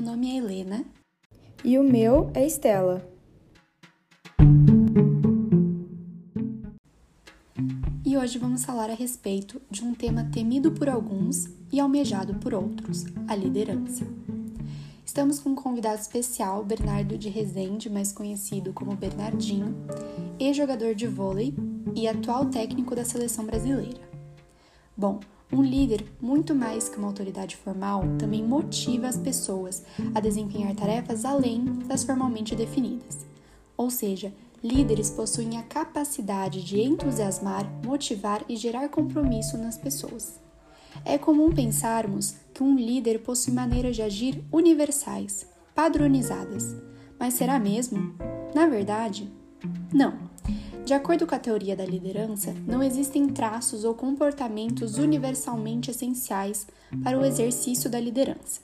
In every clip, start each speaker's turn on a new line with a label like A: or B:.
A: Meu nome é Helena.
B: E o meu é Estela.
A: E hoje vamos falar a respeito de um tema temido por alguns e almejado por outros: a liderança. Estamos com um convidado especial, Bernardo de Rezende, mais conhecido como Bernardinho, ex-jogador de vôlei e atual técnico da seleção brasileira. Bom, um líder, muito mais que uma autoridade formal, também motiva as pessoas a desempenhar tarefas além das formalmente definidas. Ou seja, líderes possuem a capacidade de entusiasmar, motivar e gerar compromisso nas pessoas. É comum pensarmos que um líder possui maneiras de agir universais, padronizadas. Mas será mesmo? Na verdade, não. De acordo com a teoria da liderança, não existem traços ou comportamentos universalmente essenciais para o exercício da liderança.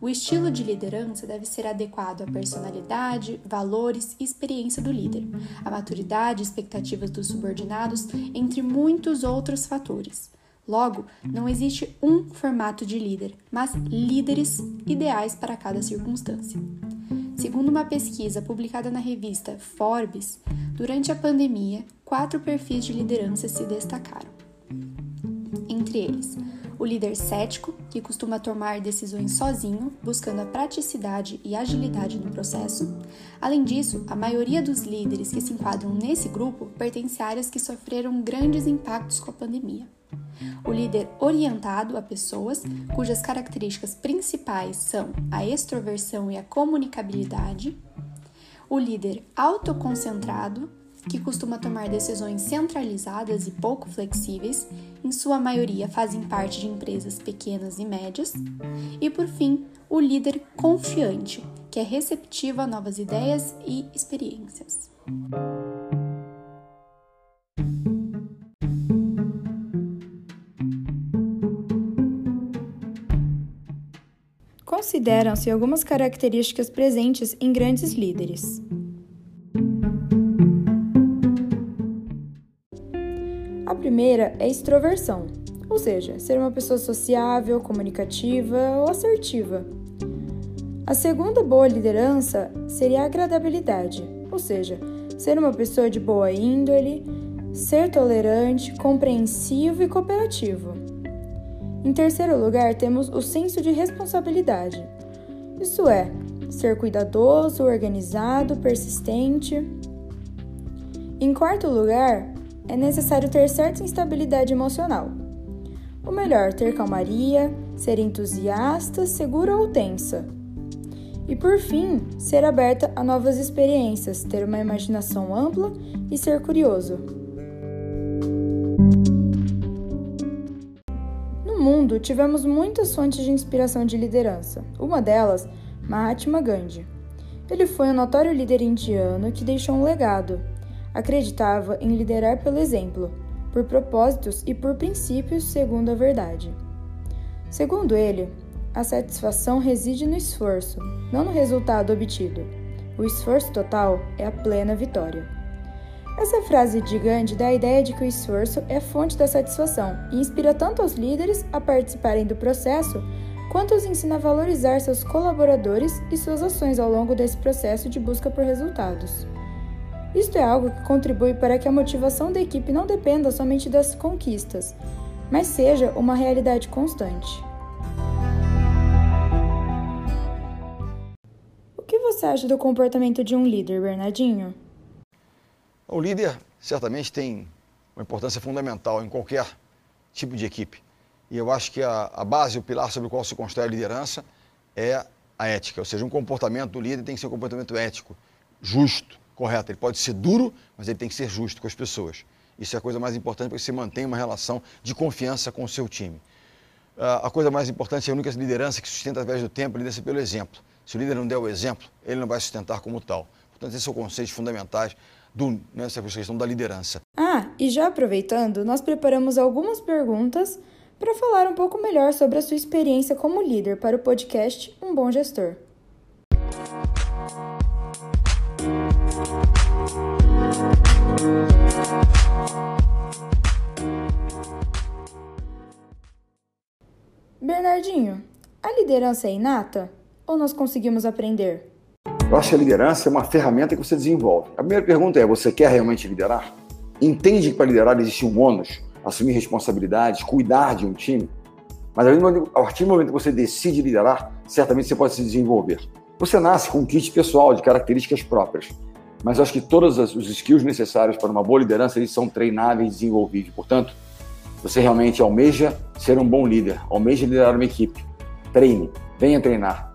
A: O estilo de liderança deve ser adequado à personalidade, valores e experiência do líder, à maturidade e expectativas dos subordinados, entre muitos outros fatores. Logo, não existe um formato de líder, mas líderes ideais para cada circunstância. Segundo uma pesquisa publicada na revista Forbes, durante a pandemia, quatro perfis de liderança se destacaram. Entre eles, o líder cético, que costuma tomar decisões sozinho, buscando a praticidade e agilidade no processo. Além disso, a maioria dos líderes que se enquadram nesse grupo pertence a áreas que sofreram grandes impactos com a pandemia o líder orientado a pessoas, cujas características principais são a extroversão e a comunicabilidade, o líder autoconcentrado, que costuma tomar decisões centralizadas e pouco flexíveis, em sua maioria fazem parte de empresas pequenas e médias, e por fim, o líder confiante, que é receptivo a novas ideias e experiências.
B: consideram-se algumas características presentes em grandes líderes. Primeira é extroversão, ou seja, ser uma pessoa sociável, comunicativa ou assertiva. A segunda boa liderança seria a agradabilidade, ou seja, ser uma pessoa de boa índole, ser tolerante, compreensivo e cooperativo. Em terceiro lugar, temos o senso de responsabilidade. Isso é, ser cuidadoso, organizado, persistente. Em quarto lugar, é necessário ter certa instabilidade emocional. O melhor, ter calmaria, ser entusiasta, segura ou tensa. E por fim, ser aberta a novas experiências, ter uma imaginação ampla e ser curioso. mundo, tivemos muitas fontes de inspiração de liderança. Uma delas, Mahatma Gandhi. Ele foi um notório líder indiano que deixou um legado. Acreditava em liderar pelo exemplo, por propósitos e por princípios segundo a verdade. Segundo ele, a satisfação reside no esforço, não no resultado obtido. O esforço total é a plena vitória. Essa frase de Gandhi dá a ideia de que o esforço é fonte da satisfação e inspira tanto os líderes a participarem do processo, quanto os ensina a valorizar seus colaboradores e suas ações ao longo desse processo de busca por resultados. Isto é algo que contribui para que a motivação da equipe não dependa somente das conquistas, mas seja uma realidade constante. O que você acha do comportamento de um líder, Bernardinho?
C: O líder certamente tem uma importância fundamental em qualquer tipo de equipe. E eu acho que a, a base, o pilar sobre o qual se constrói a liderança é a ética. Ou seja, um comportamento do líder tem que ser um comportamento ético, justo, correto. Ele pode ser duro, mas ele tem que ser justo com as pessoas. Isso é a coisa mais importante para que você mantenha uma relação de confiança com o seu time. Uh, a coisa mais importante é a única liderança que sustenta através do tempo, a liderança pelo exemplo. Se o líder não der o exemplo, ele não vai sustentar como tal. Portanto, esses são conceitos fundamentais do, nessa né, questão da liderança.
B: Ah, e já aproveitando, nós preparamos algumas perguntas para falar um pouco melhor sobre a sua experiência como líder para o podcast Um Bom Gestor. Bernardinho, a liderança é inata? ou nós conseguimos aprender?
C: Eu acho que a liderança é uma ferramenta que você desenvolve. A primeira pergunta é: você quer realmente liderar? Entende que para liderar existe um ônus, assumir responsabilidades, cuidar de um time? Mas a partir do momento que você decide liderar, certamente você pode se desenvolver. Você nasce com um kit pessoal de características próprias, mas acho que todos os skills necessários para uma boa liderança eles são treináveis e desenvolvíveis. Portanto, você realmente almeja ser um bom líder, almeja liderar uma equipe, treine, venha treinar,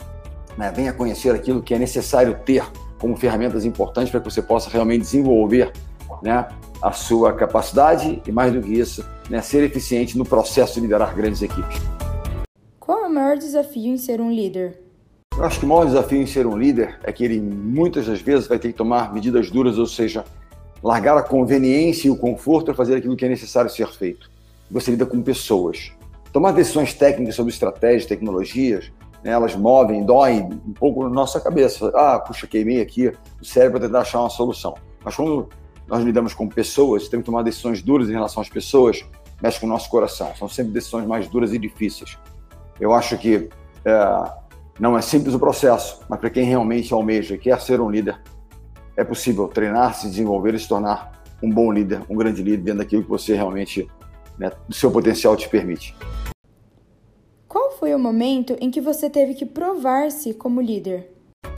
C: né? venha conhecer aquilo que é necessário ter como ferramentas importantes para que você possa realmente desenvolver né, a sua capacidade e, mais do que isso, né, ser eficiente no processo de liderar grandes equipes.
B: Qual é o maior desafio em ser um líder?
C: Eu acho que o maior desafio em ser um líder é que ele muitas das vezes vai ter que tomar medidas duras, ou seja, largar a conveniência e o conforto para fazer aquilo que é necessário ser feito. Você lida com pessoas. Tomar decisões técnicas sobre estratégias, tecnologias, né, elas movem, doem um pouco na nossa cabeça. Ah, puxa, queimei aqui o cérebro para tentar achar uma solução. Mas quando nós lidamos com pessoas, temos que tomar decisões duras em relação às pessoas, mexe com o nosso coração. São sempre decisões mais duras e difíceis. Eu acho que é, não é simples o processo, mas para quem realmente almeja e quer ser um líder, é possível treinar, se desenvolver e se tornar um bom líder, um grande líder, dentro daquilo que você realmente, né, do seu potencial te permite.
B: Qual foi o momento em que você teve que provar-se como líder?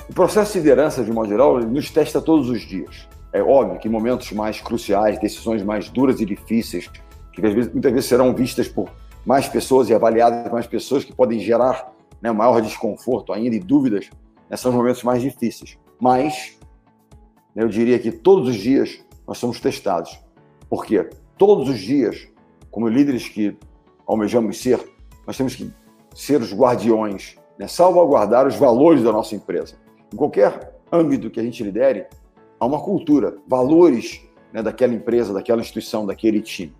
C: O processo de liderança, de modo geral, nos testa todos os dias. É óbvio que momentos mais cruciais, decisões mais duras e difíceis, que muitas vezes serão vistas por mais pessoas e avaliadas por mais pessoas, que podem gerar né, maior desconforto ainda e dúvidas, né, são os momentos mais difíceis. Mas eu diria que todos os dias nós somos testados. Por quê? Todos os dias, como líderes que almejamos ser, nós temos que ser os guardiões, né, salvaguardar os valores da nossa empresa. Em qualquer âmbito que a gente lidere, há uma cultura, valores né, daquela empresa, daquela instituição, daquele time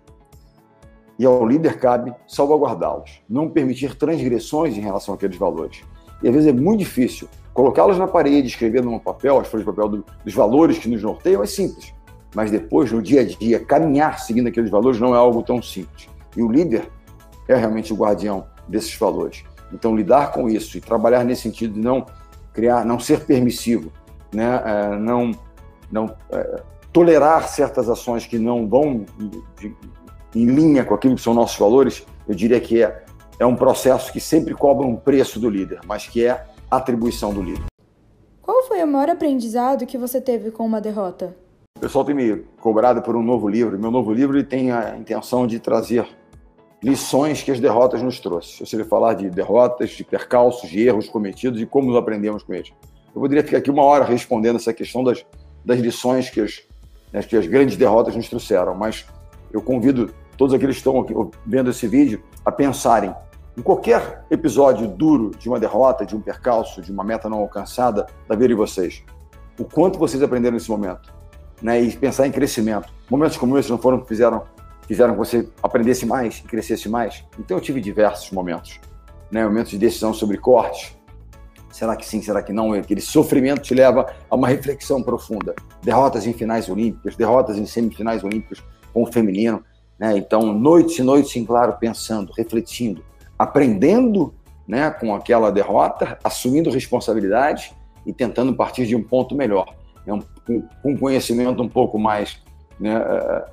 C: e ao líder cabe salvaguardá-los, não permitir transgressões em relação àqueles valores. E às vezes é muito difícil colocá-los na parede, escrever num papel, as folhas de papel do, dos valores que nos norteiam é simples. Mas depois, no dia a dia, caminhar seguindo aqueles valores não é algo tão simples. E o líder é realmente o guardião desses valores. Então, lidar com isso e trabalhar nesse sentido de não criar, não ser permissivo, né? É, não, não é, tolerar certas ações que não vão de, em linha com aquilo que são nossos valores, eu diria que é, é um processo que sempre cobra um preço do líder, mas que é atribuição do líder.
B: Qual foi o maior aprendizado que você teve com uma derrota?
C: O pessoal tem me cobrado por um novo livro. Meu novo livro tem a intenção de trazer lições que as derrotas nos trouxeram. Eu seria falar de derrotas, de percalços, de erros cometidos e como nos aprendemos com eles. Eu poderia ficar aqui uma hora respondendo essa questão das, das lições que as, né, que as grandes derrotas nos trouxeram, mas eu convido todos aqueles que estão aqui, vendo esse vídeo, a pensarem em qualquer episódio duro de uma derrota, de um percalço, de uma meta não alcançada da vida de vocês. O quanto vocês aprenderam nesse momento. Né? E pensar em crescimento. Momentos como esses não foram fizeram fizeram que você aprendesse mais e crescesse mais? Então eu tive diversos momentos. Né? Momentos de decisão sobre cortes. Será que sim, será que não? Aquele sofrimento te leva a uma reflexão profunda. Derrotas em finais olímpicas, derrotas em semifinais olímpicas com o feminino né? Então, noites e noites em claro, pensando, refletindo, aprendendo né, com aquela derrota, assumindo responsabilidade e tentando partir de um ponto melhor, né, um, um conhecimento um pouco mais, né, eh,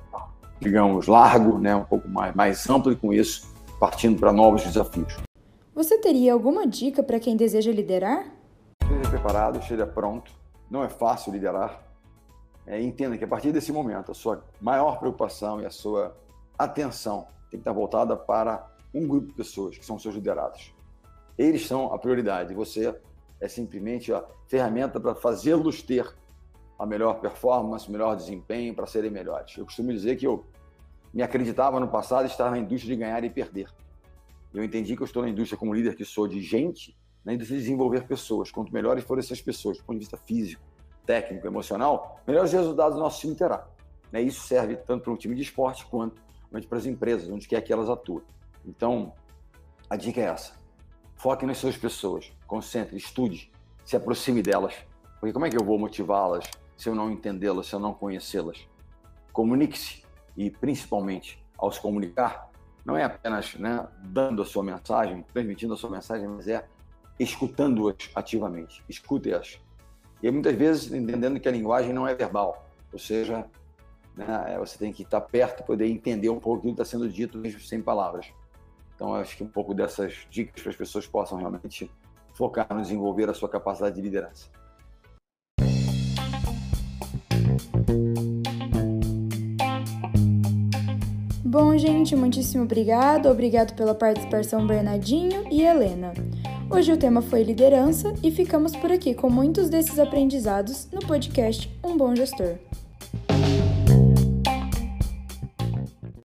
C: digamos, largo, né, um pouco mais, mais amplo e com isso partindo para novos desafios.
B: Você teria alguma dica para quem deseja liderar?
C: Esteja preparado, esteja pronto. Não é fácil liderar. É, entenda que a partir desse momento a sua maior preocupação e a sua atenção tem que estar voltada para um grupo de pessoas, que são seus liderados. Eles são a prioridade. Você é simplesmente a ferramenta para fazê-los ter a melhor performance, melhor desempenho, para serem melhores. Eu costumo dizer que eu me acreditava no passado estar na indústria de ganhar e perder. Eu entendi que eu estou na indústria como líder que sou de gente, na indústria de desenvolver pessoas. Quanto melhores forem essas pessoas, do ponto de vista físico, técnico, emocional, melhores resultados o nosso time terá. Isso serve tanto para um time de esporte quanto para as empresas, onde quer que elas atuem. Então, a dica é essa. Foque nas suas pessoas, concentre, estude, se aproxime delas. Porque como é que eu vou motivá-las se eu não entendê-las, se eu não conhecê-las? Comunique-se e, principalmente, ao se comunicar, não é apenas né, dando a sua mensagem, transmitindo a sua mensagem, mas é escutando-as ativamente. Escute-as. E muitas vezes entendendo que a linguagem não é verbal, ou seja, né, você tem que estar perto poder entender um pouco o que está sendo dito mesmo sem palavras. Então, acho que um pouco dessas dicas para as pessoas possam realmente focar no desenvolver a sua capacidade de liderança.
B: Bom, gente, muitíssimo obrigado. Obrigado pela participação, Bernardinho e Helena. Hoje o tema foi liderança e ficamos por aqui com muitos desses aprendizados no podcast Um Bom Gestor.